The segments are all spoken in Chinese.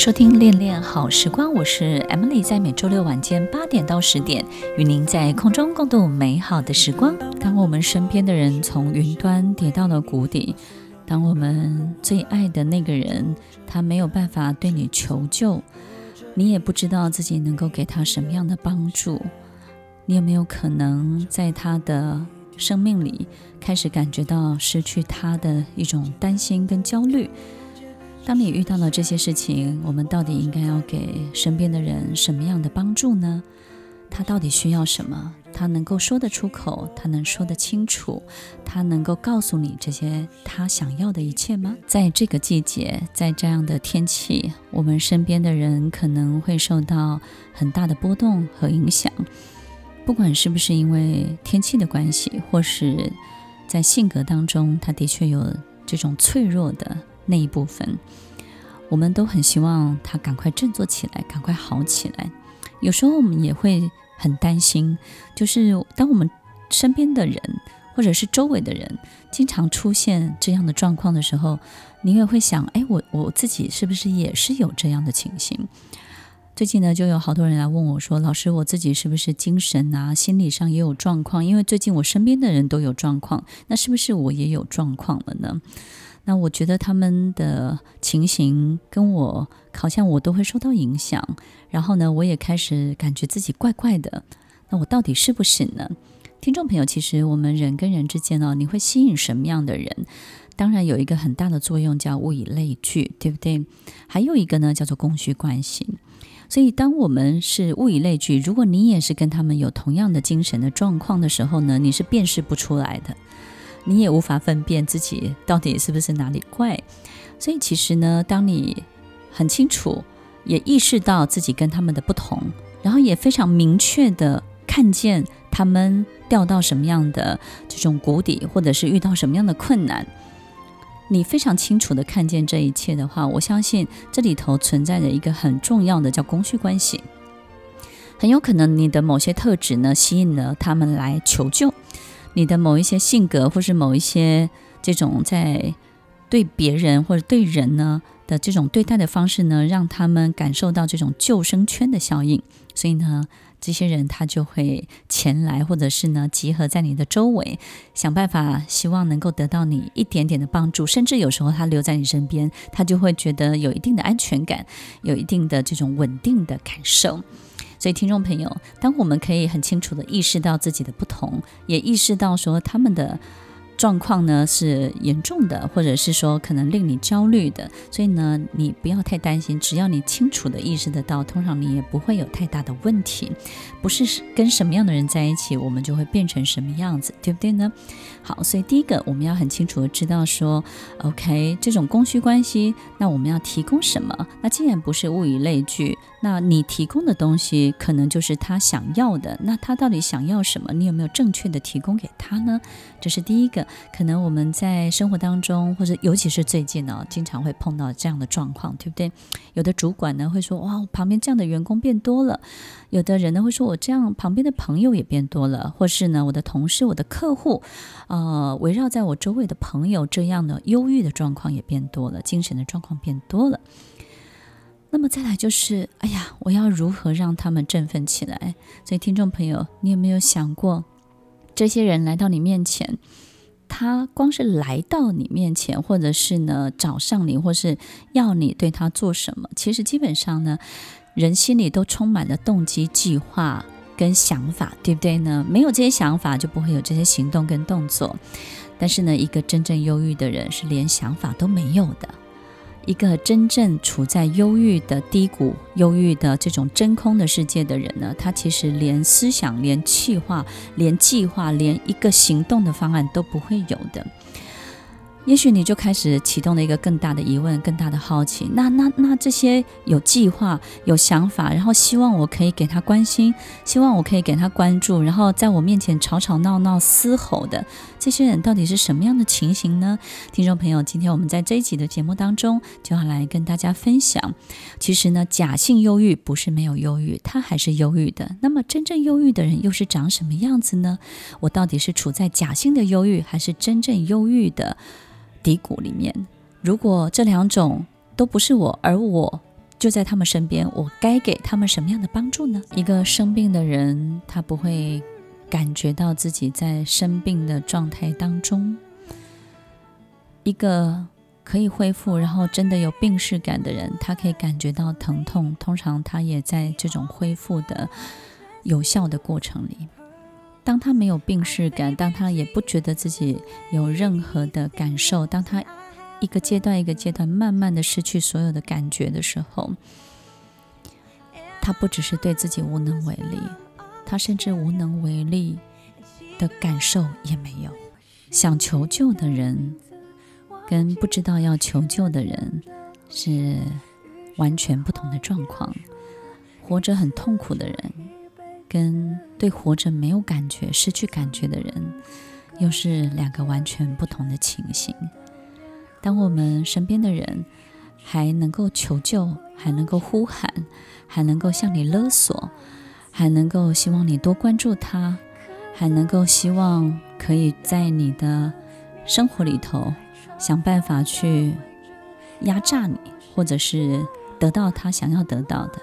收听《恋恋好时光》，我是 Emily，在每周六晚间八点到十点，与您在空中共度美好的时光。当我们身边的人从云端跌到了谷底，当我们最爱的那个人他没有办法对你求救，你也不知道自己能够给他什么样的帮助，你有没有可能在他的生命里开始感觉到失去他的一种担心跟焦虑？当你遇到了这些事情，我们到底应该要给身边的人什么样的帮助呢？他到底需要什么？他能够说得出口？他能说得清楚？他能够告诉你这些他想要的一切吗？在这个季节，在这样的天气，我们身边的人可能会受到很大的波动和影响。不管是不是因为天气的关系，或是在性格当中，他的确有这种脆弱的。那一部分，我们都很希望他赶快振作起来，赶快好起来。有时候我们也会很担心，就是当我们身边的人或者是周围的人经常出现这样的状况的时候，你也会想：哎，我我自己是不是也是有这样的情形？最近呢，就有好多人来问我说：“老师，我自己是不是精神啊、心理上也有状况？因为最近我身边的人都有状况，那是不是我也有状况了呢？”那我觉得他们的情形跟我好像我都会受到影响，然后呢，我也开始感觉自己怪怪的。那我到底是不是呢？听众朋友，其实我们人跟人之间呢，你会吸引什么样的人？当然有一个很大的作用叫物以类聚，对不对？还有一个呢叫做供需关系。所以当我们是物以类聚，如果你也是跟他们有同样的精神的状况的时候呢，你是辨识不出来的。你也无法分辨自己到底是不是哪里怪，所以其实呢，当你很清楚，也意识到自己跟他们的不同，然后也非常明确的看见他们掉到什么样的这种谷底，或者是遇到什么样的困难，你非常清楚的看见这一切的话，我相信这里头存在着一个很重要的叫供需关系，很有可能你的某些特质呢，吸引了他们来求救。你的某一些性格，或是某一些这种在对别人或者对人呢的这种对待的方式呢，让他们感受到这种救生圈的效应，所以呢，这些人他就会前来，或者是呢集合在你的周围，想办法希望能够得到你一点点的帮助，甚至有时候他留在你身边，他就会觉得有一定的安全感，有一定的这种稳定的感受。所以，听众朋友，当我们可以很清楚的意识到自己的不同，也意识到说他们的。状况呢是严重的，或者是说可能令你焦虑的，所以呢，你不要太担心，只要你清楚的意识得到，通常你也不会有太大的问题。不是跟什么样的人在一起，我们就会变成什么样子，对不对呢？好，所以第一个我们要很清楚的知道说，OK，这种供需关系，那我们要提供什么？那既然不是物以类聚，那你提供的东西可能就是他想要的。那他到底想要什么？你有没有正确的提供给他呢？这是第一个。可能我们在生活当中，或者尤其是最近呢，经常会碰到这样的状况，对不对？有的主管呢会说：“哇，我旁边这样的员工变多了。”有的人呢会说：“我这样旁边的朋友也变多了。”或是呢，我的同事、我的客户，呃，围绕在我周围的朋友，这样的忧郁的状况也变多了，精神的状况变多了。那么再来就是，哎呀，我要如何让他们振奋起来？所以，听众朋友，你有没有想过，这些人来到你面前？他光是来到你面前，或者是呢找上你，或是要你对他做什么，其实基本上呢，人心里都充满了动机、计划跟想法，对不对呢？没有这些想法，就不会有这些行动跟动作。但是呢，一个真正忧郁的人是连想法都没有的。一个真正处在忧郁的低谷、忧郁的这种真空的世界的人呢，他其实连思想、连计划、连计划、连一个行动的方案都不会有的。也许你就开始启动了一个更大的疑问、更大的好奇。那、那、那这些有计划、有想法，然后希望我可以给他关心，希望我可以给他关注，然后在我面前吵吵闹闹、嘶吼的这些人，到底是什么样的情形呢？听众朋友，今天我们在这一集的节目当中，就要来跟大家分享。其实呢，假性忧郁不是没有忧郁，他还是忧郁的。那么，真正忧郁的人又是长什么样子呢？我到底是处在假性的忧郁，还是真正忧郁的？低谷里面，如果这两种都不是我，而我就在他们身边，我该给他们什么样的帮助呢？一个生病的人，他不会感觉到自己在生病的状态当中；一个可以恢复，然后真的有病逝感的人，他可以感觉到疼痛。通常他也在这种恢复的有效的过程里。当他没有病识感，当他也不觉得自己有任何的感受，当他一个阶段一个阶段慢慢的失去所有的感觉的时候，他不只是对自己无能为力，他甚至无能为力的感受也没有。想求救的人跟不知道要求救的人是完全不同的状况。活着很痛苦的人。跟对活着没有感觉、失去感觉的人，又是两个完全不同的情形。当我们身边的人还能够求救，还能够呼喊，还能够向你勒索，还能够希望你多关注他，还能够希望可以在你的生活里头想办法去压榨你，或者是得到他想要得到的。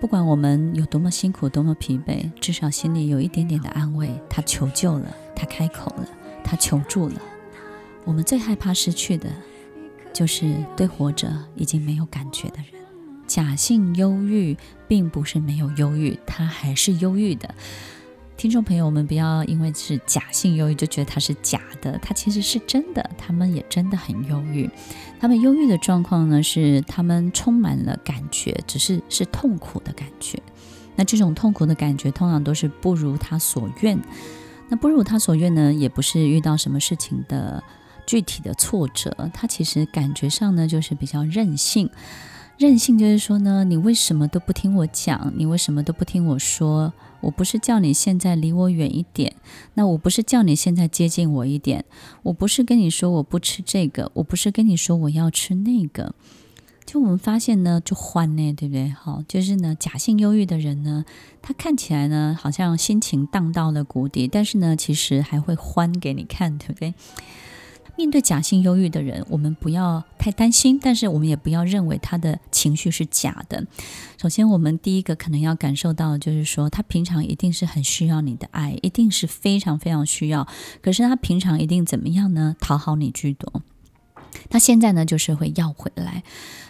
不管我们有多么辛苦，多么疲惫，至少心里有一点点的安慰。他求救了，他开口了，他求助了。我们最害怕失去的，就是对活着已经没有感觉的人。假性忧郁并不是没有忧郁，他还是忧郁的。听众朋友，们不要因为是假性忧郁就觉得它是假的，它其实是真的。他们也真的很忧郁。他们忧郁的状况呢，是他们充满了感觉，只是是痛苦的感觉。那这种痛苦的感觉，通常都是不如他所愿。那不如他所愿呢，也不是遇到什么事情的具体的挫折，他其实感觉上呢，就是比较任性。任性就是说呢，你为什么都不听我讲？你为什么都不听我说？我不是叫你现在离我远一点，那我不是叫你现在接近我一点，我不是跟你说我不吃这个，我不是跟你说我要吃那个。就我们发现呢，就欢呢，对不对？好，就是呢，假性忧郁的人呢，他看起来呢，好像心情荡到了谷底，但是呢，其实还会欢给你看，对不对？面对假性忧郁的人，我们不要太担心，但是我们也不要认为他的情绪是假的。首先，我们第一个可能要感受到，就是说他平常一定是很需要你的爱，一定是非常非常需要。可是他平常一定怎么样呢？讨好你居多。他现在呢，就是会要回来。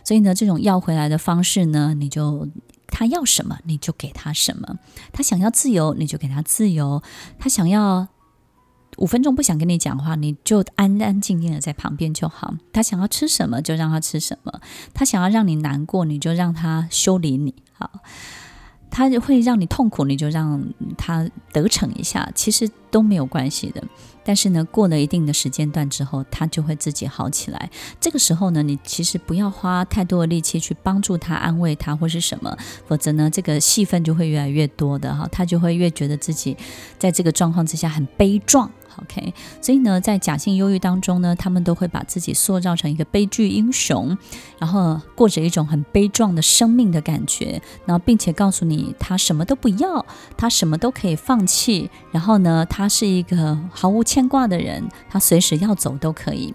所以呢，这种要回来的方式呢，你就他要什么你就给他什么。他想要自由，你就给他自由。他想要。五分钟不想跟你讲话，你就安安静静的在旁边就好。他想要吃什么就让他吃什么，他想要让你难过，你就让他修理你。好，他会让你痛苦，你就让他得逞一下，其实都没有关系的。但是呢，过了一定的时间段之后，他就会自己好起来。这个时候呢，你其实不要花太多的力气去帮助他、安慰他或是什么，否则呢，这个戏份就会越来越多的哈，他就会越觉得自己在这个状况之下很悲壮。OK，所以呢，在假性忧郁当中呢，他们都会把自己塑造成一个悲剧英雄，然后过着一种很悲壮的生命的感觉，然后并且告诉你他什么都不要，他什么都可以放弃，然后呢，他是一个毫无牵挂的人，他随时要走都可以。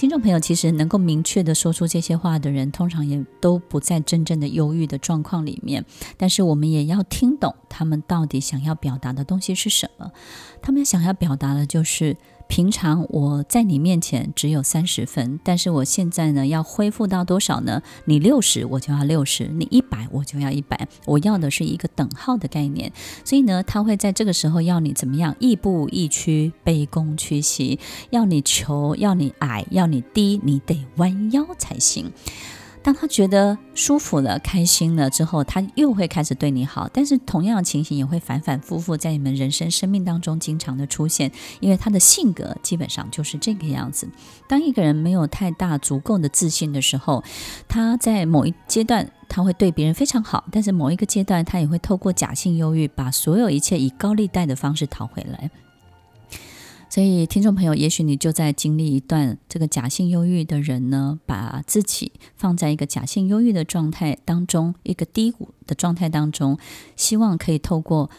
听众朋友，其实能够明确的说出这些话的人，通常也都不在真正的忧郁的状况里面。但是我们也要听懂他们到底想要表达的东西是什么。他们想要表达的就是。平常我在你面前只有三十分，但是我现在呢，要恢复到多少呢？你六十我就要六十，你一百我就要一百，我要的是一个等号的概念。所以呢，他会在这个时候要你怎么样？亦步亦趋，卑躬屈膝，要你求，要你矮，要你低，你得弯腰才行。当他觉得舒服了、开心了之后，他又会开始对你好。但是同样的情形也会反反复复在你们人生生命当中经常的出现，因为他的性格基本上就是这个样子。当一个人没有太大足够的自信的时候，他在某一阶段他会对别人非常好，但是某一个阶段他也会透过假性忧郁，把所有一切以高利贷的方式讨回来。所以，听众朋友，也许你就在经历一段这个假性忧郁的人呢，把自己放在一个假性忧郁的状态当中，一个低谷的状态当中，希望可以透过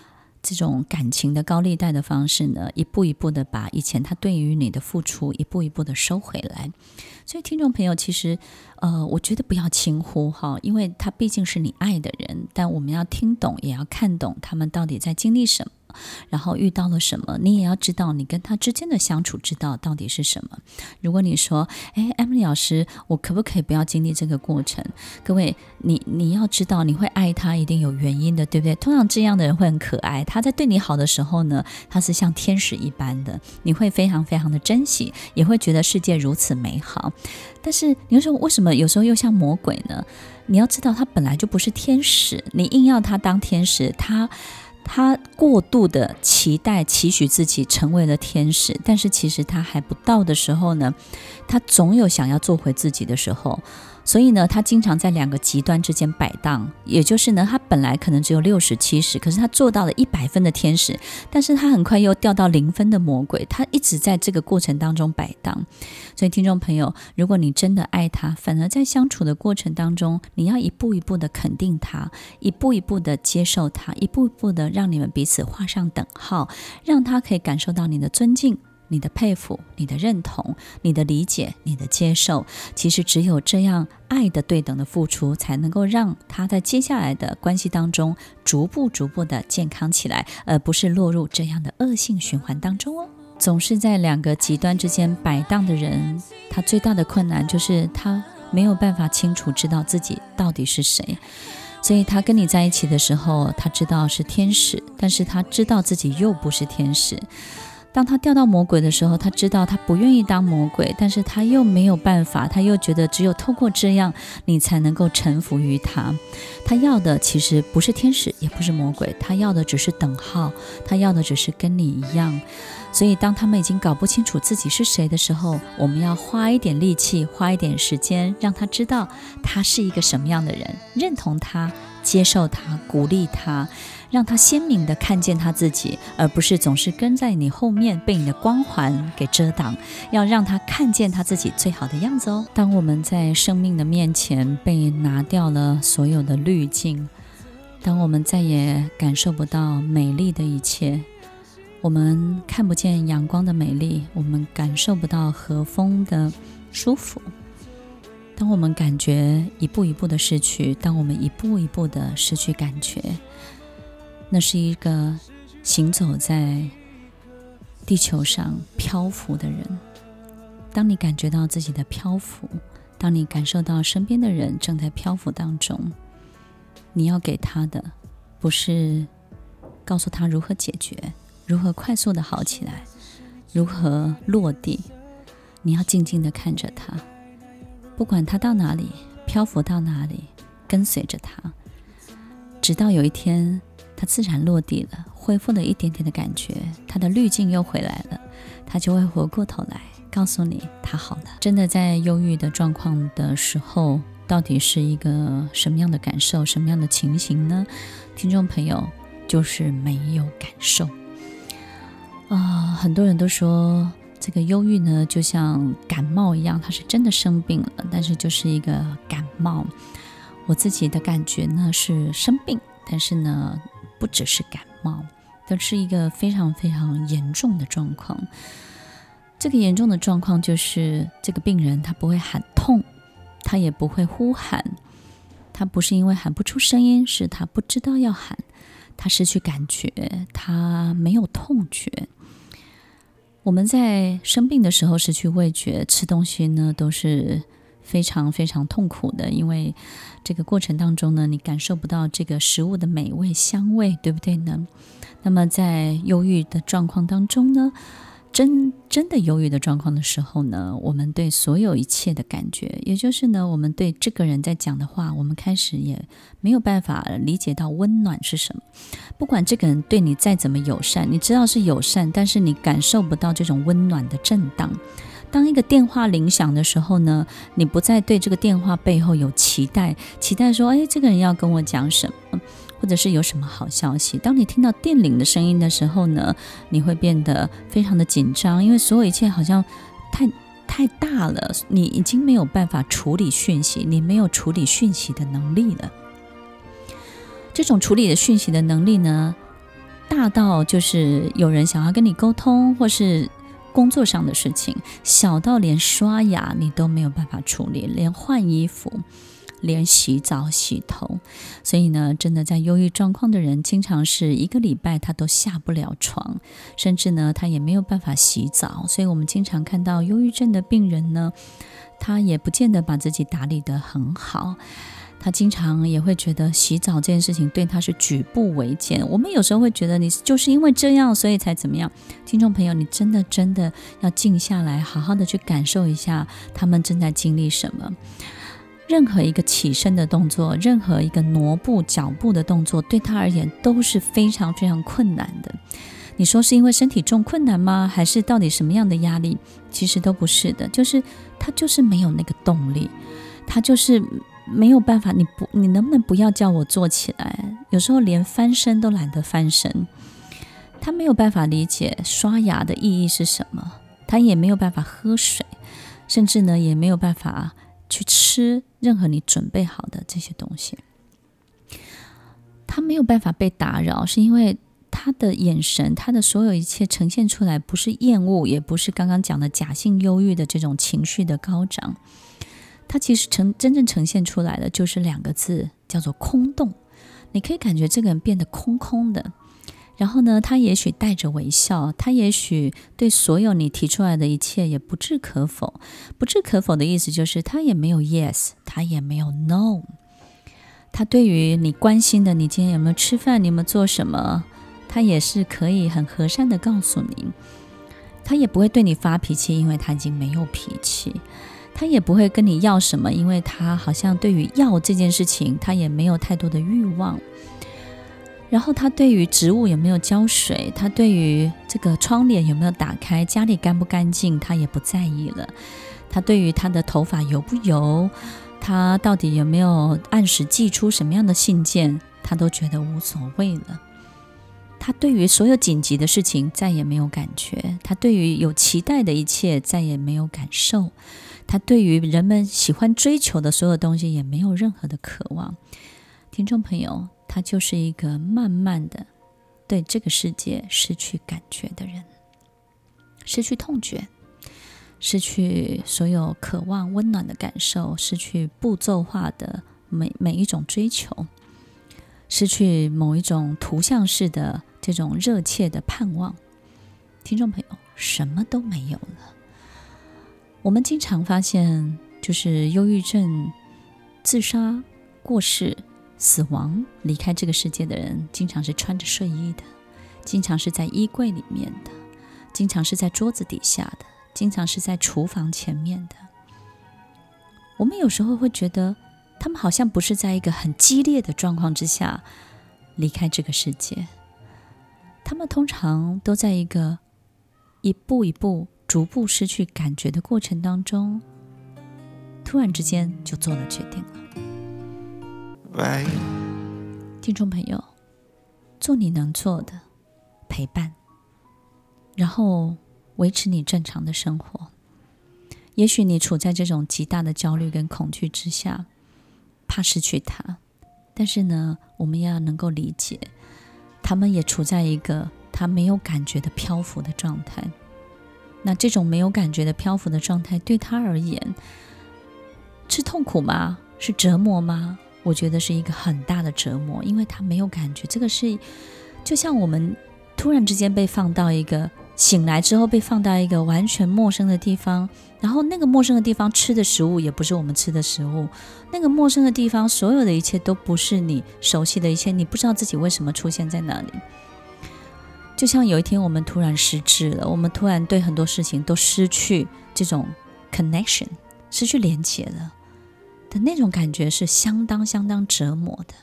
这种感情的高利贷的方式呢，一步一步的把以前他对于你的付出，一步一步的收回来。所以，听众朋友，其实，呃，我觉得不要轻忽哈，因为他毕竟是你爱的人，但我们要听懂，也要看懂他们到底在经历什么。然后遇到了什么，你也要知道你跟他之间的相处之道到底是什么。如果你说，哎，Emily 老师，我可不可以不要经历这个过程？各位，你你要知道，你会爱他一定有原因的，对不对？通常这样的人会很可爱，他在对你好的时候呢，他是像天使一般的，你会非常非常的珍惜，也会觉得世界如此美好。但是你说为什么有时候又像魔鬼呢？你要知道，他本来就不是天使，你硬要他当天使，他。他过度的期待、期许自己成为了天使，但是其实他还不到的时候呢，他总有想要做回自己的时候。所以呢，他经常在两个极端之间摆荡，也就是呢，他本来可能只有六十七十，可是他做到了一百分的天使，但是他很快又掉到零分的魔鬼，他一直在这个过程当中摆荡。所以，听众朋友，如果你真的爱他，反而在相处的过程当中，你要一步一步的肯定他，一步一步的接受他，一步一步的让你们彼此画上等号，让他可以感受到你的尊敬。你的佩服，你的认同，你的理解，你的接受，其实只有这样爱的对等的付出，才能够让他在接下来的关系当中逐步逐步的健康起来，而不是落入这样的恶性循环当中哦。总是在两个极端之间摆荡的人，他最大的困难就是他没有办法清楚知道自己到底是谁，所以他跟你在一起的时候，他知道是天使，但是他知道自己又不是天使。当他掉到魔鬼的时候，他知道他不愿意当魔鬼，但是他又没有办法，他又觉得只有透过这样，你才能够臣服于他。他要的其实不是天使，也不是魔鬼，他要的只是等号，他要的只是跟你一样。所以，当他们已经搞不清楚自己是谁的时候，我们要花一点力气，花一点时间，让他知道他是一个什么样的人，认同他，接受他，鼓励他。让他鲜明的看见他自己，而不是总是跟在你后面，被你的光环给遮挡。要让他看见他自己最好的样子哦。当我们在生命的面前被拿掉了所有的滤镜，当我们再也感受不到美丽的一切，我们看不见阳光的美丽，我们感受不到和风的舒服。当我们感觉一步一步的失去，当我们一步一步的失去感觉。那是一个行走在地球上漂浮的人。当你感觉到自己的漂浮，当你感受到身边的人正在漂浮当中，你要给他的不是告诉他如何解决，如何快速的好起来，如何落地。你要静静的看着他，不管他到哪里，漂浮到哪里，跟随着他，直到有一天。他自然落地了，恢复了一点点的感觉，他的滤镜又回来了，他就会回过头来告诉你他好了。真的在忧郁的状况的时候，到底是一个什么样的感受，什么样的情形呢？听众朋友，就是没有感受啊、很多人都说这个忧郁呢，就像感冒一样，他是真的生病了，但是就是一个感冒。我自己的感觉呢是生病，但是呢。不只是感冒，都是一个非常非常严重的状况。这个严重的状况就是，这个病人他不会喊痛，他也不会呼喊，他不是因为喊不出声音，是他不知道要喊，他失去感觉，他没有痛觉。我们在生病的时候失去味觉，吃东西呢都是。非常非常痛苦的，因为这个过程当中呢，你感受不到这个食物的美味香味，对不对呢？那么在忧郁的状况当中呢，真真的忧郁的状况的时候呢，我们对所有一切的感觉，也就是呢，我们对这个人在讲的话，我们开始也没有办法理解到温暖是什么。不管这个人对你再怎么友善，你知道是友善，但是你感受不到这种温暖的震荡。当一个电话铃响的时候呢，你不再对这个电话背后有期待，期待说，哎，这个人要跟我讲什么。或者是有什么好消息？当你听到电铃的声音的时候呢，你会变得非常的紧张，因为所有一切好像太太大了，你已经没有办法处理讯息，你没有处理讯息的能力了。这种处理的讯息的能力呢，大到就是有人想要跟你沟通，或是工作上的事情；小到连刷牙你都没有办法处理，连换衣服。连洗澡、洗头，所以呢，真的在忧郁状况的人，经常是一个礼拜他都下不了床，甚至呢，他也没有办法洗澡。所以我们经常看到忧郁症的病人呢，他也不见得把自己打理得很好，他经常也会觉得洗澡这件事情对他是举步维艰。我们有时候会觉得你就是因为这样，所以才怎么样？听众朋友，你真的真的要静下来，好好的去感受一下他们正在经历什么。任何一个起身的动作，任何一个挪步脚步的动作，对他而言都是非常非常困难的。你说是因为身体重困难吗？还是到底什么样的压力？其实都不是的，就是他就是没有那个动力，他就是没有办法。你不，你能不能不要叫我坐起来？有时候连翻身都懒得翻身。他没有办法理解刷牙的意义是什么，他也没有办法喝水，甚至呢也没有办法。去吃任何你准备好的这些东西，他没有办法被打扰，是因为他的眼神，他的所有一切呈现出来不是厌恶，也不是刚刚讲的假性忧郁的这种情绪的高涨，他其实呈真正呈现出来的就是两个字，叫做空洞。你可以感觉这个人变得空空的。然后呢，他也许带着微笑，他也许对所有你提出来的一切也不置可否。不置可否的意思就是他也没有 yes，他也没有 no。他对于你关心的，你今天有没有吃饭，你有没有做什么，他也是可以很和善的告诉你。他也不会对你发脾气，因为他已经没有脾气。他也不会跟你要什么，因为他好像对于要这件事情，他也没有太多的欲望。然后他对于植物有没有浇水，他对于这个窗帘有没有打开，家里干不干净，他也不在意了。他对于他的头发油不油，他到底有没有按时寄出什么样的信件，他都觉得无所谓了。他对于所有紧急的事情再也没有感觉，他对于有期待的一切再也没有感受，他对于人们喜欢追求的所有东西也没有任何的渴望。听众朋友。他就是一个慢慢的对这个世界失去感觉的人，失去痛觉，失去所有渴望温暖的感受，失去步骤化的每每一种追求，失去某一种图像式的这种热切的盼望。听众朋友，什么都没有了。我们经常发现，就是忧郁症、自杀、过世。死亡离开这个世界的人，经常是穿着睡衣的，经常是在衣柜里面的，经常是在桌子底下的，经常是在厨房前面的。我们有时候会觉得，他们好像不是在一个很激烈的状况之下离开这个世界，他们通常都在一个一步一步逐步失去感觉的过程当中，突然之间就做了决定了。Bye. 听众朋友，做你能做的陪伴，然后维持你正常的生活。也许你处在这种极大的焦虑跟恐惧之下，怕失去他，但是呢，我们要能够理解，他们也处在一个他没有感觉的漂浮的状态。那这种没有感觉的漂浮的状态，对他而言是痛苦吗？是折磨吗？我觉得是一个很大的折磨，因为他没有感觉。这个是就像我们突然之间被放到一个醒来之后被放到一个完全陌生的地方，然后那个陌生的地方吃的食物也不是我们吃的食物，那个陌生的地方所有的一切都不是你熟悉的一切，你不知道自己为什么出现在那里。就像有一天我们突然失智了，我们突然对很多事情都失去这种 connection，失去连接了的那种感觉是相当相当折磨的。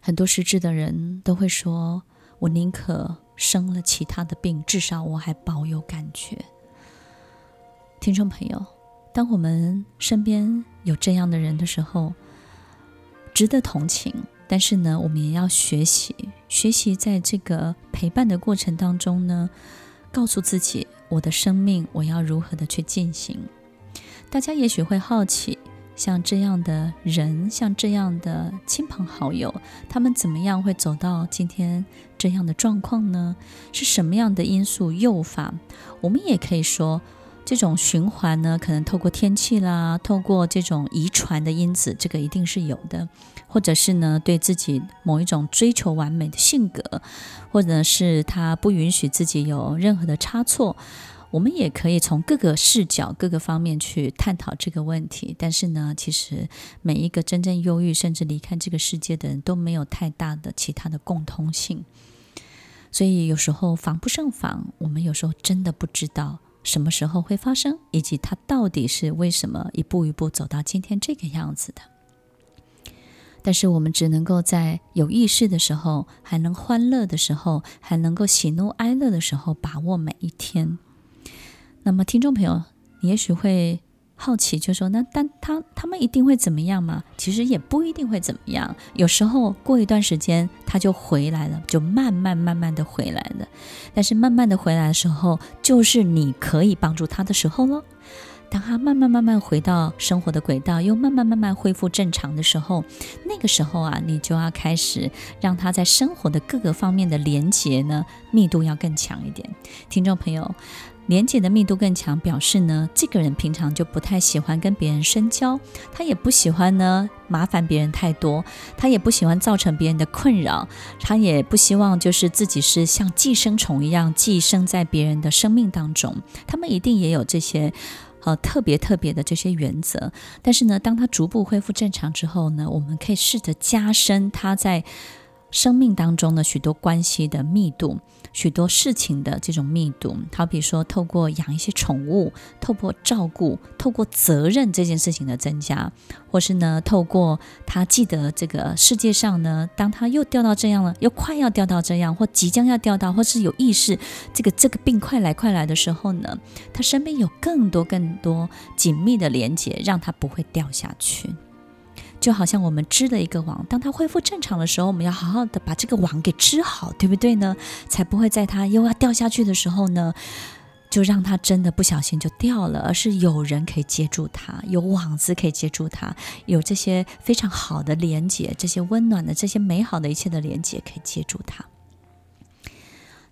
很多失智的人都会说：“我宁可生了其他的病，至少我还保有感觉。”听众朋友，当我们身边有这样的人的时候，值得同情。但是呢，我们也要学习，学习在这个陪伴的过程当中呢，告诉自己，我的生命我要如何的去进行。大家也许会好奇，像这样的人，像这样的亲朋好友，他们怎么样会走到今天这样的状况呢？是什么样的因素诱发？我们也可以说。这种循环呢，可能透过天气啦，透过这种遗传的因子，这个一定是有的，或者是呢，对自己某一种追求完美的性格，或者是他不允许自己有任何的差错，我们也可以从各个视角、各个方面去探讨这个问题。但是呢，其实每一个真正忧郁甚至离开这个世界的人都没有太大的其他的共通性，所以有时候防不胜防，我们有时候真的不知道。什么时候会发生，以及他到底是为什么一步一步走到今天这个样子的？但是我们只能够在有意识的时候，还能欢乐的时候，还能够喜怒哀乐的时候，把握每一天。那么，听众朋友，你也许会。好奇就说，那但他他们一定会怎么样吗？其实也不一定会怎么样。有时候过一段时间他就回来了，就慢慢慢慢的回来了。但是慢慢的回来的时候，就是你可以帮助他的时候喽。当他慢慢慢慢回到生活的轨道，又慢慢慢慢恢复正常的时候，那个时候啊，你就要开始让他在生活的各个方面的连接呢，密度要更强一点。听众朋友。连接的密度更强，表示呢，这个人平常就不太喜欢跟别人深交，他也不喜欢呢麻烦别人太多，他也不喜欢造成别人的困扰，他也不希望就是自己是像寄生虫一样寄生在别人的生命当中。他们一定也有这些呃特别特别的这些原则，但是呢，当他逐步恢复正常之后呢，我们可以试着加深他在。生命当中的许多关系的密度，许多事情的这种密度，好比说透过养一些宠物，透过照顾，透过责任这件事情的增加，或是呢，透过他记得这个世界上呢，当他又掉到这样了，又快要掉到这样，或即将要掉到，或是有意识这个这个病快来快来的时候呢，他身边有更多更多紧密的连接，让他不会掉下去。就好像我们织了一个网，当它恢复正常的时候，我们要好好的把这个网给织好，对不对呢？才不会在它又要掉下去的时候呢，就让它真的不小心就掉了，而是有人可以接住它，有网子可以接住它，有这些非常好的连接，这些温暖的、这些美好的一切的连接可以接住它。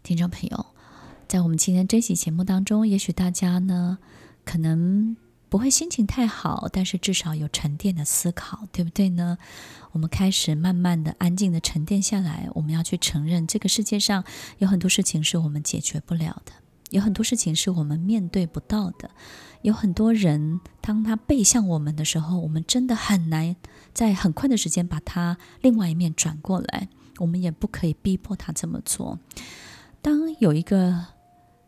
听众朋友，在我们今天这期节目当中，也许大家呢，可能。不会心情太好，但是至少有沉淀的思考，对不对呢？我们开始慢慢的、安静的沉淀下来。我们要去承认，这个世界上有很多事情是我们解决不了的，有很多事情是我们面对不到的，有很多人，当他背向我们的时候，我们真的很难在很快的时间把他另外一面转过来。我们也不可以逼迫他这么做。当有一个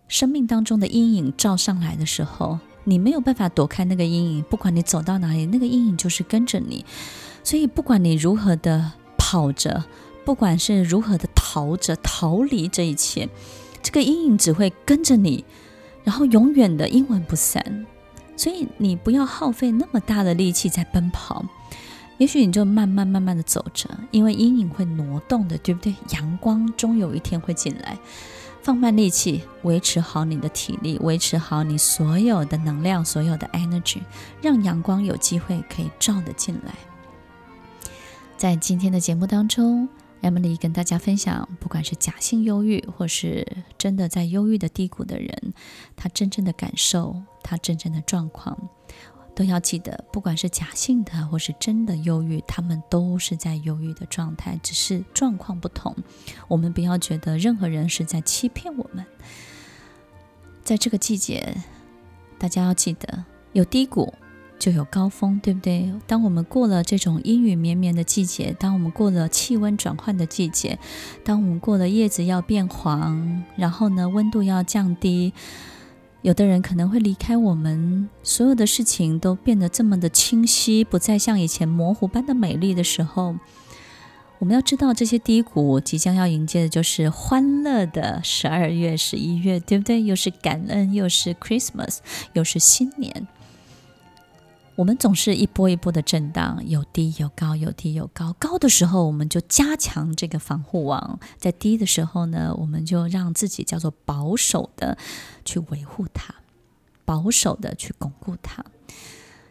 生命当中的阴影照上来的时候，你没有办法躲开那个阴影，不管你走到哪里，那个阴影就是跟着你。所以，不管你如何的跑着，不管是如何的逃着、逃离这一切，这个阴影只会跟着你，然后永远的阴魂不散。所以，你不要耗费那么大的力气在奔跑，也许你就慢慢慢慢的走着，因为阴影会挪动的，对不对？阳光终有一天会进来。放慢力气，维持好你的体力，维持好你所有的能量，所有的 energy，让阳光有机会可以照得进来。在今天的节目当中，Emily 跟大家分享，不管是假性忧郁，或是真的在忧郁的低谷的人，他真正的感受，他真正的状况。都要记得，不管是假性的或是真的忧郁，他们都是在忧郁的状态，只是状况不同。我们不要觉得任何人是在欺骗我们。在这个季节，大家要记得，有低谷就有高峰，对不对？当我们过了这种阴雨绵绵的季节，当我们过了气温转换的季节，当我们过了叶子要变黄，然后呢，温度要降低，有的人可能会离开我们，所有的事情都变得这么的清晰，不再像以前模糊般的美丽的时候，我们要知道这些低谷即将要迎接的就是欢乐的十二月、十一月，对不对？又是感恩，又是 Christmas，又是新年。我们总是一波一波的震荡，有低有高，有低有高。高的时候，我们就加强这个防护网；在低的时候呢，我们就让自己叫做保守的去维护它，保守的去巩固它。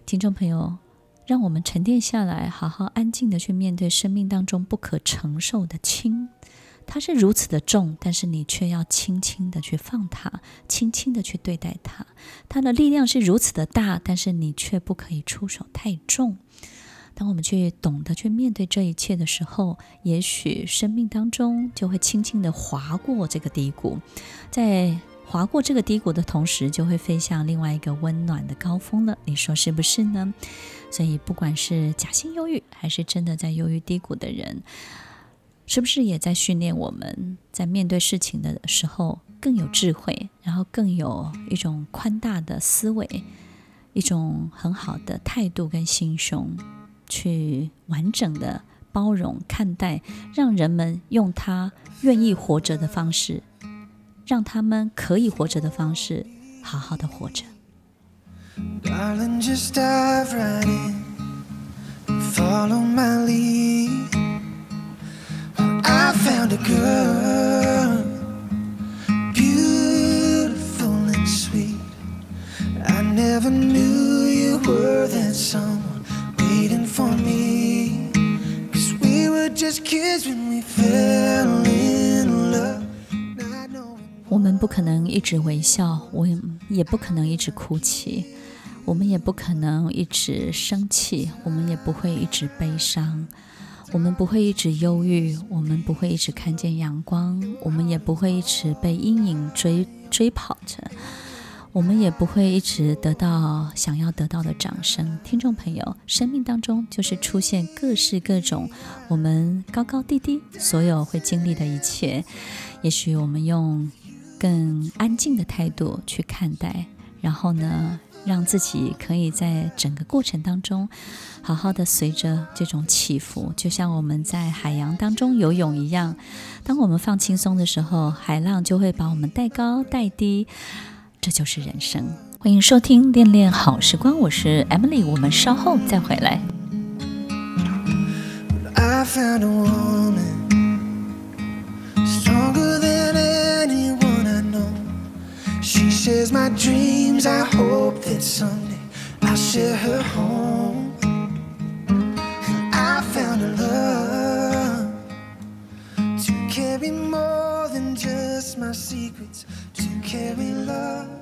听众朋友，让我们沉淀下来，好好安静的去面对生命当中不可承受的轻。它是如此的重，但是你却要轻轻的去放它，轻轻的去对待它。它的力量是如此的大，但是你却不可以出手太重。当我们去懂得去面对这一切的时候，也许生命当中就会轻轻的划过这个低谷，在划过这个低谷的同时，就会飞向另外一个温暖的高峰了。你说是不是呢？所以，不管是假性忧郁，还是真的在忧郁低谷的人，是不是也在训练我们在面对事情的时候更有智慧，然后更有一种宽大的思维，一种很好的态度跟心胸，去完整的包容看待，让人们用他愿意活着的方式，让他们可以活着的方式，好好的活着。Darling, just dive right in, follow my lead. I found a girl, beautiful and sweet. I never knew you were that someone waiting for me. Cause we were just kids when we fell in love. 我们不可能一直微笑，我也不可能一直哭泣，我们也不可能一直生气，我们也不会一直悲伤。我们不会一直忧郁，我们不会一直看见阳光，我们也不会一直被阴影追追跑着，我们也不会一直得到想要得到的掌声。听众朋友，生命当中就是出现各式各种我们高高低低，所有会经历的一切。也许我们用更安静的态度去看待，然后呢，让自己可以在整个过程当中，好好的随着这种起伏，就像我们在海洋当中游泳一样。当我们放轻松的时候，海浪就会把我们带高带低，这就是人生。欢迎收听《恋恋好时光》，我是 Emily，我们稍后再回来。that someday I'll share her home. And I found a love to carry more than just my secrets, to carry love.